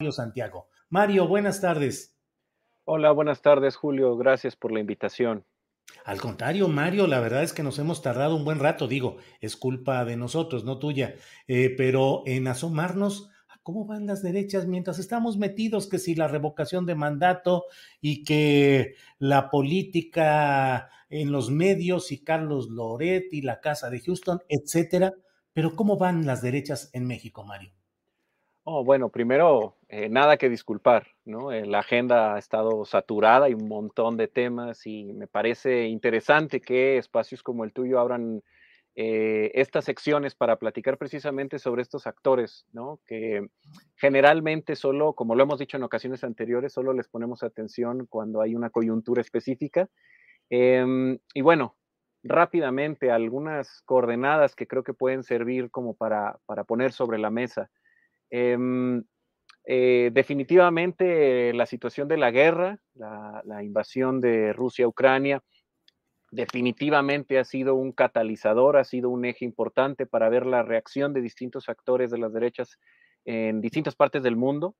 Mario Santiago. Mario, buenas tardes. Hola, buenas tardes, Julio. Gracias por la invitación. Al contrario, Mario, la verdad es que nos hemos tardado un buen rato, digo, es culpa de nosotros, no tuya, eh, pero en asomarnos a cómo van las derechas mientras estamos metidos, que si la revocación de mandato y que la política en los medios y Carlos Loret y la Casa de Houston, etcétera, pero ¿cómo van las derechas en México, Mario? Oh, bueno, primero, eh, nada que disculpar, ¿no? Eh, la agenda ha estado saturada, hay un montón de temas y me parece interesante que espacios como el tuyo abran eh, estas secciones para platicar precisamente sobre estos actores, ¿no? Que generalmente solo, como lo hemos dicho en ocasiones anteriores, solo les ponemos atención cuando hay una coyuntura específica. Em, y bueno, rápidamente algunas coordenadas que creo que pueden servir como para poner sobre la mesa. Em, eh, definitivamente la situación de la guerra, la, invasión de Rusia a Ucrania, definitivamente ha sido un catalizador, ha sido un eje importante para ver la reacción de distintos actores de las derechas en distintas partes del mundo.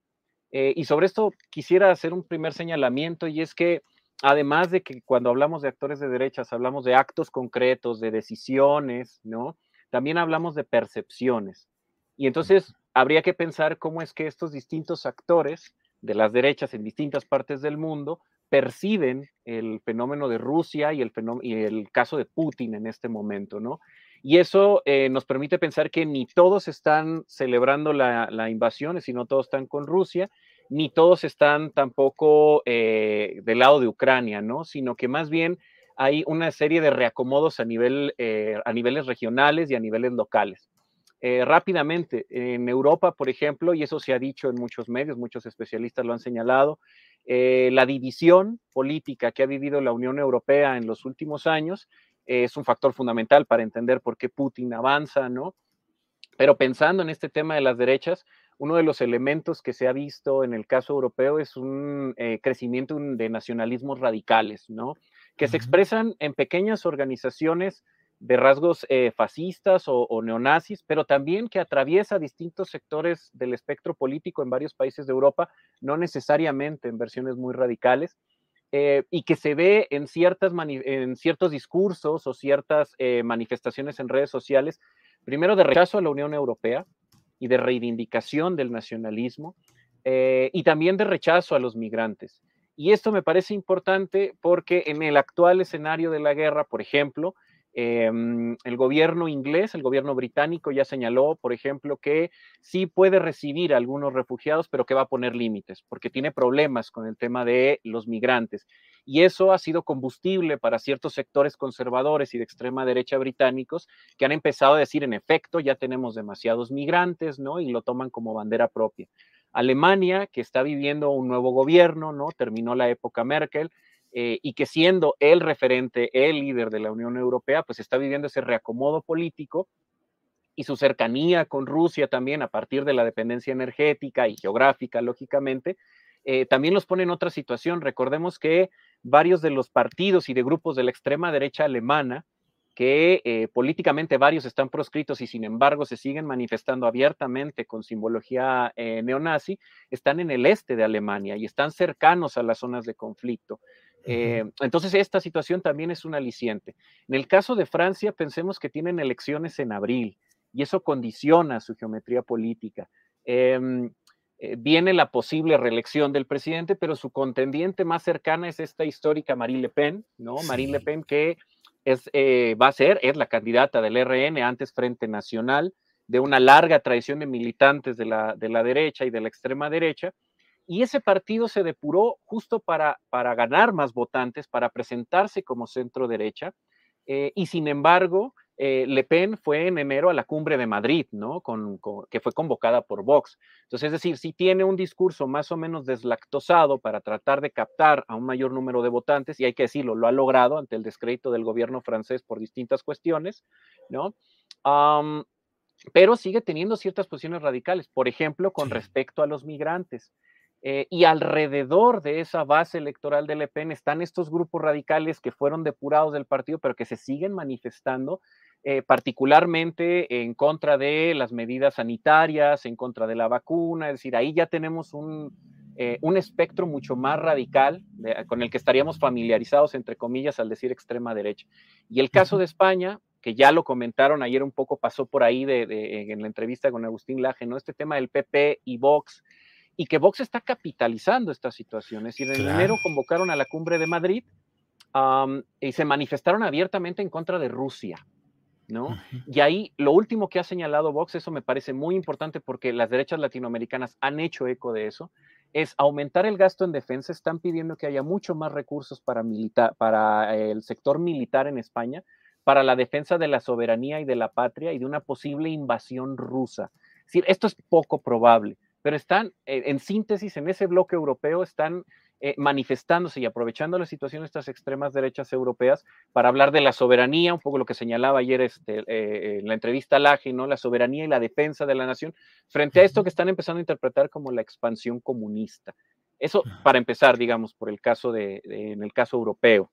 Eh, y sobre esto quisiera hacer un primer señalamiento y es que además de que cuando hablamos de actores de derechas hablamos de actos concretos, de decisiones, ¿no? También hablamos de percepciones. Y entonces habría que pensar cómo es que estos distintos actores de las derechas en distintas partes del mundo perciben el fenómeno de Rusia y el, caso de Putin en este momento, ¿no? Y eso eh, nos permite pensar que ni todos están celebrando la, invasión, sino todos están con Rusia, ni todos están tampoco eh, del lado de Ucrania, ¿no? Sino que más bien hay una serie de reacomodos a, eh, a niveles regionales y a niveles locales. Eh, rápidamente, en Europa, por ejemplo, y eso se ha dicho en muchos medios, muchos especialistas lo han señalado, eh, la división política que ha vivido la Unión Europea en los últimos años eh, es un factor fundamental para entender por qué Putin avanza, ¿no? Pero pensando en este tema de las derechas, uno de los elementos que se ha visto en el caso europeo es un crecimiento de nacionalismos radicales, ¿no? Que se expresan en pequeñas organizaciones de rasgos eh, fascistas o, neonazis, pero también que atraviesa distintos sectores del espectro político en varios países de Europa, no necesariamente en versiones muy radicales, eh, y que se ve en, ciertas en ciertos discursos o ciertas eh, manifestaciones en redes sociales, primero de rechazo a la Unión Europea y de reivindicación del nacionalismo, y también de rechazo a los migrantes. Y esto me parece importante porque en el actual escenario de la guerra, por ejemplo, Em, el gobierno inglés, el gobierno británico ya señaló, por ejemplo, que sí puede recibir a algunos refugiados, pero que va a poner límites, porque tiene problemas con el tema de los migrantes. Y eso ha sido combustible para ciertos sectores conservadores y de extrema derecha británicos que han empezado a decir, en efecto, ya tenemos demasiados migrantes, ¿no? Y lo toman como bandera propia. Alemania, que está viviendo un nuevo gobierno, ¿no? Terminó la época Merkel, eh, y que siendo el referente, el líder de la Unión Europea, pues está viviendo ese reacomodo político y su cercanía con Rusia también a partir de la dependencia energética y geográfica, lógicamente, eh, también los pone en otra situación. Recordemos que varios de los partidos y de grupos de la extrema derecha alemana que eh, políticamente varios están proscritos y sin embargo se siguen manifestando abiertamente con simbología eh, neonazi, están en el este de Alemania y están cercanos a las zonas de conflicto. Eh, entonces, esta situación también es un aliciente. En el caso de Francia, pensemos que tienen elecciones en abril y eso condiciona su geometría política. Em, viene la posible reelección del presidente, pero su contendiente más cercana es esta histórica Marine Le Pen, ¿no? Marine Le Pen que es, eh, va a ser, es la candidata del RN, antes Frente Nacional, de una larga tradición de militantes de la, de la derecha y de la extrema derecha, y ese partido se depuró justo para, para ganar más votantes, para presentarse como centro derecha, eh, y sin embargo, eh, Le Pen fue en enero a la cumbre de Madrid, ¿no? Con, que fue convocada por Vox. Entonces, es decir, si tiene un discurso más o menos deslactosado para tratar de captar a un mayor número de votantes, y hay que decirlo, lo ha logrado ante el descrédito del gobierno francés por distintas cuestiones, ¿no? pero sigue teniendo ciertas posiciones radicales, por ejemplo, con respecto a los migrantes. Eh, y alrededor de esa base electoral de Le Pen están estos grupos radicales que fueron depurados del partido, pero que se siguen manifestando, eh, particularmente en contra de las medidas sanitarias, en contra de la vacuna. Es decir, ahí ya tenemos un, eh, un espectro mucho más radical con el que estaríamos familiarizados, entre comillas, al decir extrema derecha. Y el caso de España, que ya lo comentaron ayer un poco, pasó por ahí de, en la entrevista con Agustín Laje, ¿no? Este tema del PP y Vox y que Vox está capitalizando esta situación. Es decir, en enero convocaron a la cumbre de Madrid y se manifestaron abiertamente en contra de Rusia. ¿No? Y ahí lo último que ha señalado Vox, eso me parece muy importante porque las derechas latinoamericanas han hecho eco de eso, es aumentar el gasto en defensa. Están pidiendo que haya mucho más recursos para, militar, para el sector militar en España, para la defensa de la soberanía y de la patria y de una posible invasión rusa. Es decir, esto es poco probable pero están, eh, en síntesis, en ese bloque europeo, están eh, manifestándose y aprovechando la situación de estas extremas derechas europeas para hablar de la soberanía, un poco lo que señalaba ayer este, eh, en la entrevista al AGI, ¿no? la soberanía y la defensa de la nación, frente a esto que están empezando a interpretar como la expansión comunista. Eso para empezar, digamos, por el caso de, en el caso europeo.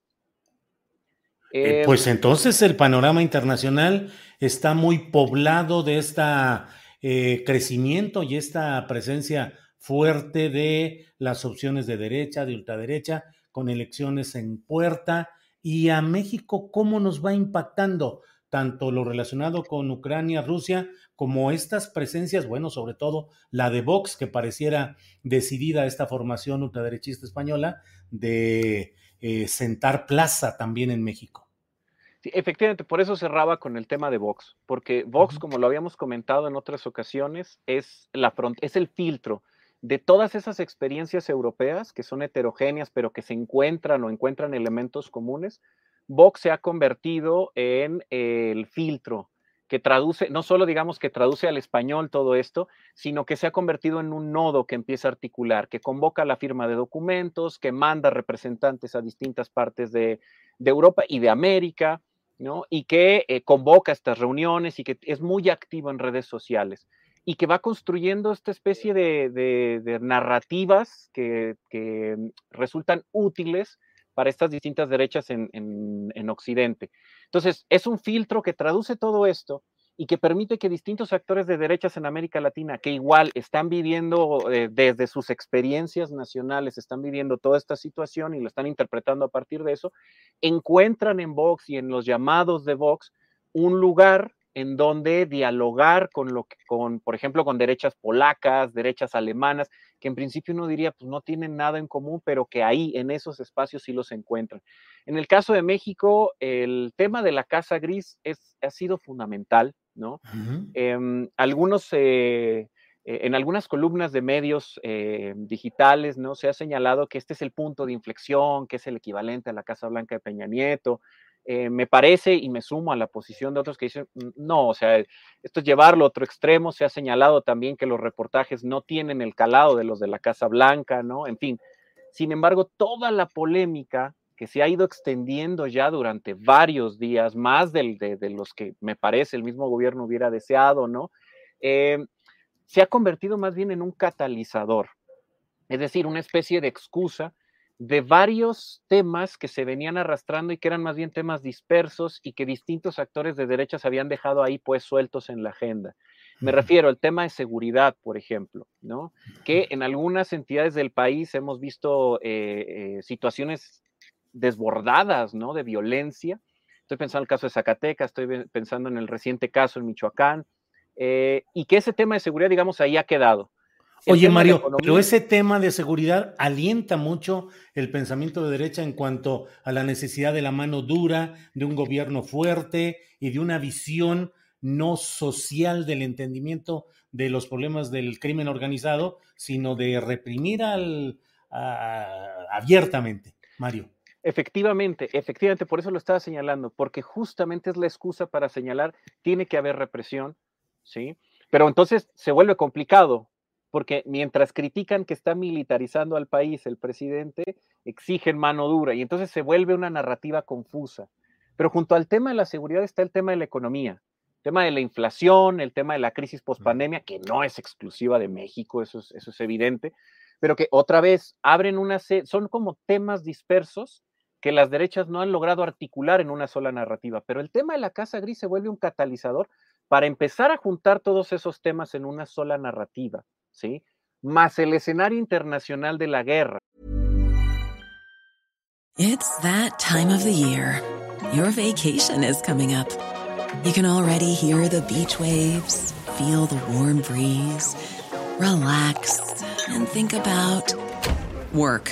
pues entonces el panorama internacional está muy poblado de esta eh, crecimiento y esta presencia fuerte de las opciones de derecha, de ultraderecha, con elecciones en puerta. Y a México, ¿cómo nos va impactando tanto lo relacionado con Ucrania, Rusia, como estas presencias, bueno, sobre todo la de Vox, que pareciera decidida esta formación ultraderechista española de eh, sentar plaza también en México? Efectivamente, por eso cerraba con el tema de Vox, porque Vox, como lo habíamos comentado en otras ocasiones, es, la es el filtro de todas esas experiencias europeas que son heterogéneas, pero que se encuentran o encuentran elementos comunes. Vox se ha convertido en el filtro que traduce, no solo digamos que traduce al español todo esto, sino que se ha convertido en un nodo que empieza a articular, que convoca la firma de documentos, que manda representantes a distintas partes de, de Europa y de América, y que eh, convoca estas reuniones y que es muy activo en redes sociales y que va construyendo esta especie de, narrativas que, resultan útiles para estas distintas derechas en, en, Occidente. Entonces, es un filtro que traduce todo esto y que permite que distintos actores de derechas en América Latina, que igual están viviendo eh, desde sus experiencias nacionales, están viviendo toda esta situación y lo están interpretando a partir de eso, encuentran en Vox y en los llamados de Vox un lugar en donde dialogar con lo que, con, por ejemplo, con derechas polacas, derechas alemanas, que en principio uno diría, pues no tienen nada en común, pero que ahí, en esos espacios, sí los encuentran. En el caso de México, el tema de la Casa Gris es, ha sido fundamental. ¿No? Em, algunos, eh, eh, en algunas columnas de medios eh, digitales, ¿no? Se ha señalado que este es el punto de inflexión, que es el equivalente a la Casa Blanca de Peña Nieto. me parece y me sumo a la posición de otros que dicen, mm, no, o sea, esto es llevarlo a otro extremo. Se ha señalado también que los reportajes no tienen el calado de los de la Casa Blanca, ¿no? En fin, sin embargo, toda la polémica que se ha ido extendiendo ya durante varios días, más de, los que me parece el mismo gobierno hubiera deseado, ¿no? Eh, se ha convertido más bien en un catalizador, es decir, una especie de excusa de varios temas que se venían arrastrando y que eran más bien temas dispersos y que distintos actores de derechas habían dejado ahí pues sueltos en la agenda. Me refiero al tema de seguridad, por ejemplo, ¿no? Que en algunas entidades del país hemos visto eh, eh, situaciones desbordadas, ¿no? De violencia. Estoy pensando en el caso de Zacatecas, estoy pensando en el reciente caso en Michoacán, eh, y que ese tema de seguridad, digamos, ahí ha quedado. Oye, Mario, pero ese tema de seguridad alienta mucho el pensamiento de derecha en cuanto a la necesidad de la mano dura, de un gobierno fuerte y de una visión no social del entendimiento de los problemas del crimen organizado, sino de reprimir al, abiertamente, Mario. Efectivamente, efectivamente, por eso lo estaba señalando, porque justamente es la excusa para señalar, tiene que haber represión, ¿sí? Pero entonces se vuelve complicado, porque mientras critican que está militarizando al país el presidente, exigen mano dura y entonces se vuelve una narrativa confusa. Pero junto al tema de la seguridad está el tema de la economía tema de la inflación, el tema de la crisis pospandemia, que no es exclusiva de México, eso es, eso es evidente, pero que otra vez abren una, son como temas dispersos que las derechas no han logrado articular en una sola narrativa. Pero el tema de la Casa Gris se vuelve un catalizador para empezar a juntar todos esos temas en una sola narrativa, ¿sí? Más el escenario internacional de la guerra. It's that time of the year. Your vacation is coming up. You can already hear the beach waves, feel the warm breeze, relax, and think about work.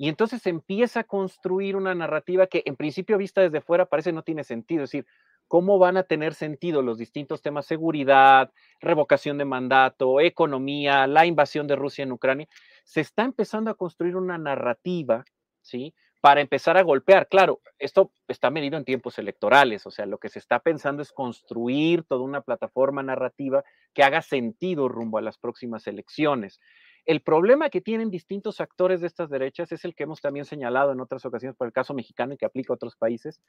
Y entonces empieza a construir una narrativa que en principio vista desde fuera parece no tiene sentido. Es decir, ¿cómo van a tener sentido los distintos temas seguridad, revocación de mandato, economía, la invasión de Rusia en Ucrania? Se está empezando a construir una narrativa, ¿sí? Para empezar a golpear. Claro, esto está medido en tiempos electorales, o sea, lo que se está pensando es construir toda una plataforma narrativa que haga sentido rumbo a las próximas elecciones. El problema que tienen distintos actores de estas derechas es el que hemos también señalado en otras ocasiones por el caso mexicano y que aplica a otros países,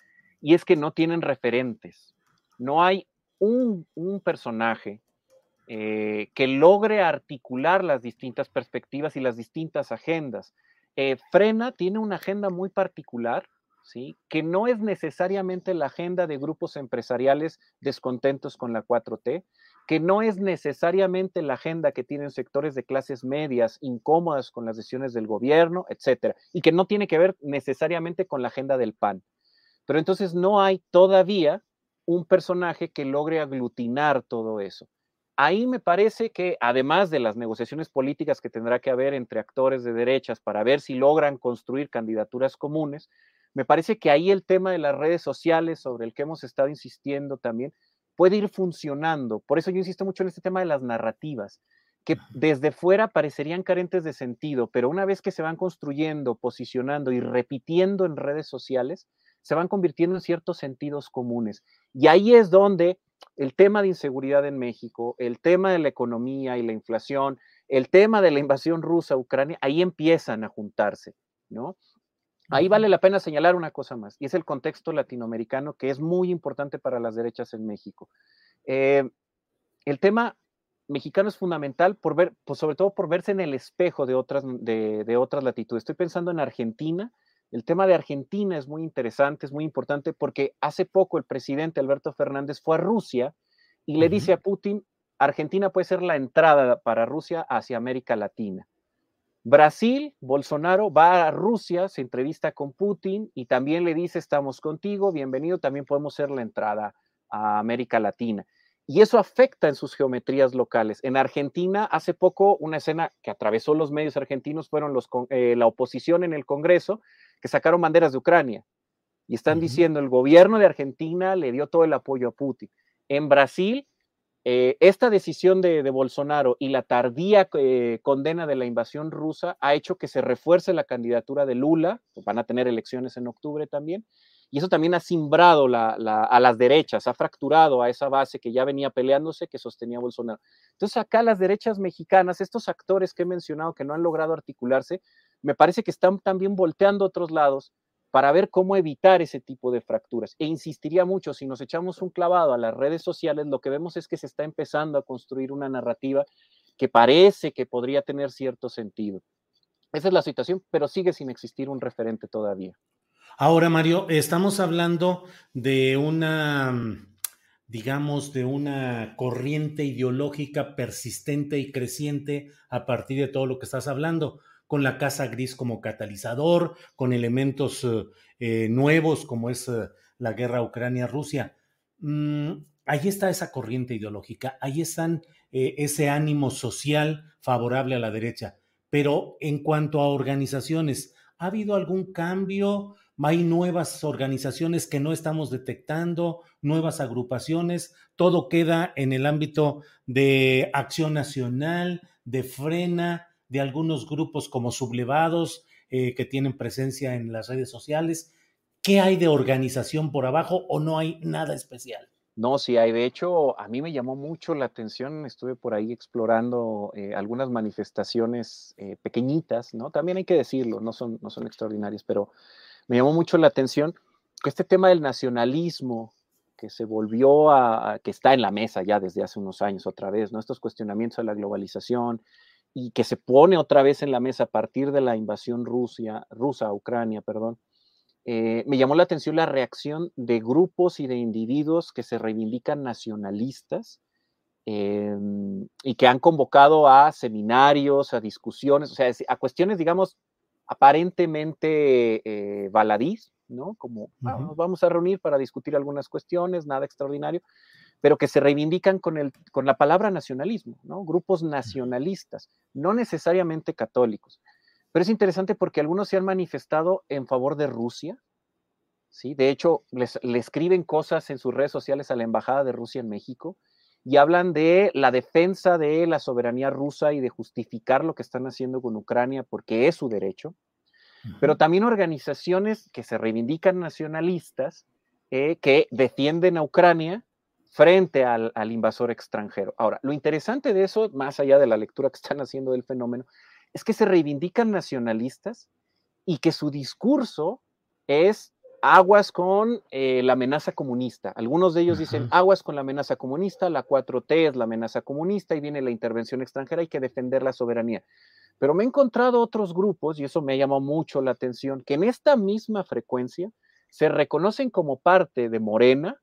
y es que no tienen referentes. No hay un, personaje eh, que logre articular las distintas perspectivas y las distintas agendas. Eh, Frena tiene una agenda muy particular, que no es necesariamente la agenda de grupos empresariales descontentos con la 4T, que no es necesariamente la agenda que tienen sectores de clases medias incómodas con las decisiones del gobierno, etcétera, y que no tiene que ver necesariamente con la agenda del PAN. Pero entonces no hay todavía un personaje que logre aglutinar todo eso. Ahí me parece que además de las negociaciones políticas que tendrá que haber entre actores de derechas para ver si logran construir candidaturas comunes, me parece que ahí el tema de las redes sociales sobre el que hemos estado insistiendo también puede ir funcionando. Por eso yo insisto mucho en este tema de las narrativas, que desde fuera parecerían carentes de sentido, pero una vez que se van construyendo, posicionando y repitiendo en redes sociales, se van convirtiendo en ciertos sentidos comunes. Y ahí es donde el tema de inseguridad en México, el tema de la economía y la inflación, el tema de la invasión rusa a Ucrania, ahí empiezan a juntarse, ¿no? Ahí vale la pena señalar una cosa más, y es el contexto latinoamericano que es muy importante para las derechas en México. Eh, el tema mexicano es fundamental por ver, pues sobre todo por verse en el espejo de otras, de, otras latitudes. Estoy pensando en Argentina. El tema de Argentina es muy interesante, es muy importante porque hace poco el presidente Alberto Fernández fue a Rusia y le dice a Putin, Argentina puede ser la entrada para Rusia hacia América Latina. Brasil, Bolsonaro va a Rusia, se entrevista con Putin y también le dice, estamos contigo, bienvenido, también podemos ser la entrada a América Latina. y eso afecta en sus geometrías locales. En Argentina, hace poco, una escena que atravesó los medios argentinos fueron los, eh, la oposición en el Congreso, que sacaron banderas de Ucrania. Y están diciendo, el gobierno de Argentina le dio todo el apoyo a Putin. En Brasil, eh, esta decisión de, Bolsonaro y la tardía eh, condena de la invasión rusa ha hecho que se refuerce la candidatura de Lula, van a tener elecciones en octubre también, y eso también ha simbrado a las derechas, ha fracturado a esa base que ya venía peleándose, que sostenía Bolsonaro. Entonces acá las derechas mexicanas, estos actores que he mencionado que no han logrado articularse, me parece que están también volteando a otros lados para ver cómo evitar ese tipo de fracturas. E insistiría mucho, si nos echamos un clavado a las redes sociales, lo que vemos es que se está empezando a construir una narrativa que parece que podría tener cierto sentido. Esa es la situación, pero sigue sin existir un referente todavía. Ahora, Mario, estamos hablando de una, digamos, de una corriente ideológica persistente y creciente a partir de todo lo que estás hablando, con la casa gris como catalizador, con elementos eh, nuevos como es eh, la guerra Ucrania-Rusia. Mm, ahí está esa corriente ideológica, ahí están eh, ese ánimo social favorable a la derecha. Pero en cuanto a organizaciones, ¿ha habido algún cambio? hay nuevas organizaciones que no estamos detectando, nuevas agrupaciones, todo queda en el ámbito de acción nacional, de frena, de algunos grupos como sublevados eh, que tienen presencia en las redes sociales. ¿Qué hay de organización por abajo o no hay nada especial? No, sí hay. De hecho, a mí me llamó mucho la atención. Estuve por ahí explorando eh, algunas manifestaciones eh, pequeñitas, ¿no? También hay que decirlo, no son, no son extraordinarias, pero me llamó mucho la atención que este tema del nacionalismo que se volvió a, que está en la mesa ya desde hace unos años otra vez, ¿no? Estos cuestionamientos a la globalización y que se pone otra vez en la mesa a partir de la invasión Rusia, rusa a Ucrania, perdón, eh, me llamó la atención la reacción de grupos y de individuos que se reivindican nacionalistas em, y que han convocado a seminarios, a discusiones, o sea, a cuestiones, digamos, aparentemente eh, baladís, ¿no? Como ah, nos vamos a reunir para discutir algunas cuestiones, nada extraordinario, pero que se reivindican con, el, con la palabra nacionalismo, ¿no? Grupos nacionalistas, no necesariamente católicos. Pero es interesante porque algunos se han manifestado en favor de Rusia, ¿sí? De hecho, le escriben cosas en sus redes sociales a la Embajada de Rusia en México, y hablan de la defensa de la soberanía rusa y de justificar lo que están haciendo con Ucrania porque es su derecho, pero también organizaciones que se reivindican nacionalistas eh, que defienden a Ucrania frente al, al, invasor extranjero. Ahora, lo interesante de eso, más allá de la lectura que están haciendo del fenómeno, es que se reivindican nacionalistas y que su discurso es aguas con eh, la amenaza comunista. Algunos de ellos dicen aguas con la amenaza comunista, la 4T es la amenaza comunista y viene la intervención extranjera, hay que defender la soberanía. Pero me he encontrado otros grupos, y eso me ha llamado mucho la atención, que en esta misma frecuencia se reconocen como parte de Morena,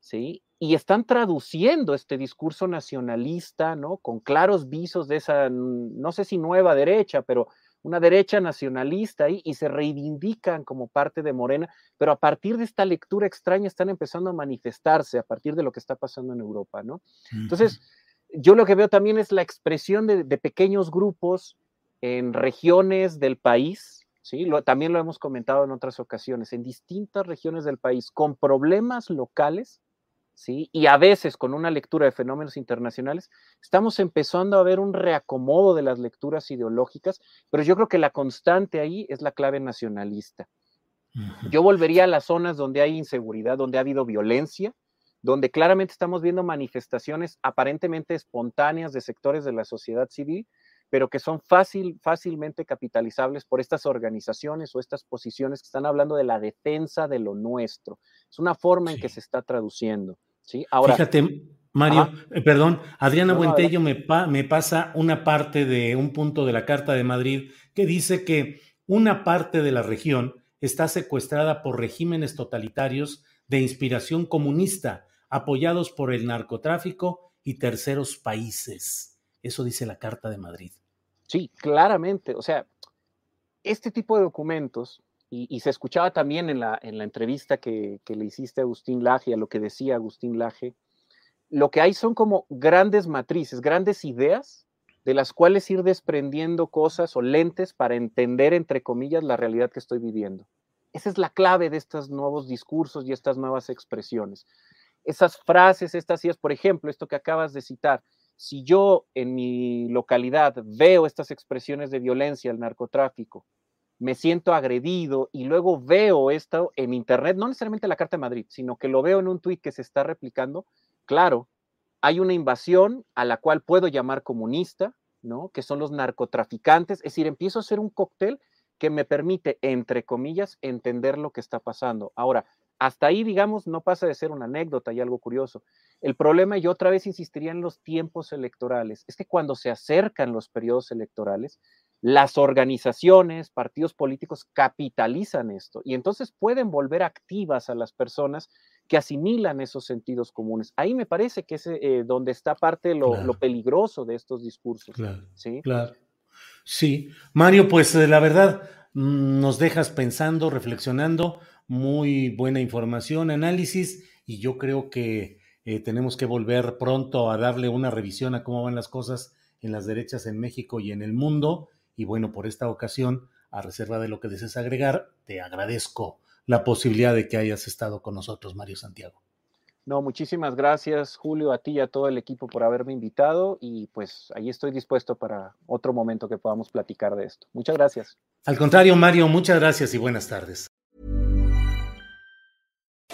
¿sí? Y están traduciendo este discurso nacionalista, ¿no? Con claros visos de esa, no sé si nueva derecha, pero una derecha nacionalista ahí y se reivindican como parte de Morena, pero a partir de esta lectura extraña están empezando a manifestarse a partir de lo que está pasando en Europa, ¿no? Entonces, yo lo que veo también es la expresión de, pequeños grupos en regiones del país, ¿sí? también lo hemos comentado en otras ocasiones, en distintas regiones del país, con problemas locales ¿sí? Y a veces con una lectura de fenómenos internacionales, estamos empezando a ver un reacomodo de las lecturas ideológicas, pero yo creo que la constante ahí es la clave nacionalista. Yo volvería a las zonas donde hay inseguridad, donde ha habido violencia, donde claramente estamos viendo manifestaciones aparentemente espontáneas de sectores de la sociedad civil, pero que son fácil, fácilmente capitalizables por estas organizaciones o estas posiciones que están hablando de la defensa de lo nuestro. Es una forma en que se está traduciendo. ¿Sí? Ahora, Fíjate, Mario, eh, perdón, Adriana Buentello me, me pasa una parte de un punto de la Carta de Madrid que dice que una parte de la región está secuestrada por regímenes totalitarios de inspiración comunista, apoyados por el narcotráfico y terceros países. Eso dice la Carta de Madrid. Sí, claramente. O sea, este tipo de documentos, y, se escuchaba también en la, en la entrevista que, le hiciste a Agustín Laje, a lo que decía Agustín Laje, lo que hay son como grandes matrices, grandes ideas de las cuales ir desprendiendo cosas o lentes para entender, entre comillas, la realidad que estoy viviendo. Esa es la clave de estos nuevos discursos y estas nuevas expresiones. Esas frases, estas ideas, por ejemplo, esto que acabas de citar, si yo en mi localidad veo estas expresiones de violencia, el narcotráfico, me siento agredido y luego veo esto en Internet, no necesariamente la Carta de Madrid, sino que lo veo en un tuit que se está replicando, claro, hay una invasión a la cual puedo llamar comunista, ¿no? Que son los narcotraficantes, es decir, empiezo a hacer un cóctel que me permite, entre comillas, entender lo que está pasando. Ahora, hasta ahí, digamos, no pasa de ser una anécdota y algo curioso. El problema, yo otra vez insistiría en los tiempos electorales, es que cuando se acercan los periodos electorales, las organizaciones, partidos políticos capitalizan esto y entonces pueden volver activas a las personas que asimilan esos sentidos comunes. Ahí me parece que es eh, donde está parte lo, lo, peligroso de estos discursos. Claro, ¿sí? claro. Sí, Mario, pues la verdad mm, nos dejas pensando, reflexionando, muy buena información, análisis, y yo creo que eh, tenemos que volver pronto a darle una revisión a cómo van las cosas en las derechas en México y en el mundo. Y bueno, por esta ocasión, a reserva de lo que desees agregar, te agradezco la posibilidad de que hayas estado con nosotros, Mario Santiago. No, muchísimas gracias, Julio, a ti y a todo el equipo por haberme invitado y pues ahí estoy dispuesto para otro momento que podamos platicar de esto. Muchas gracias. Al contrario, Mario, muchas gracias y buenas tardes.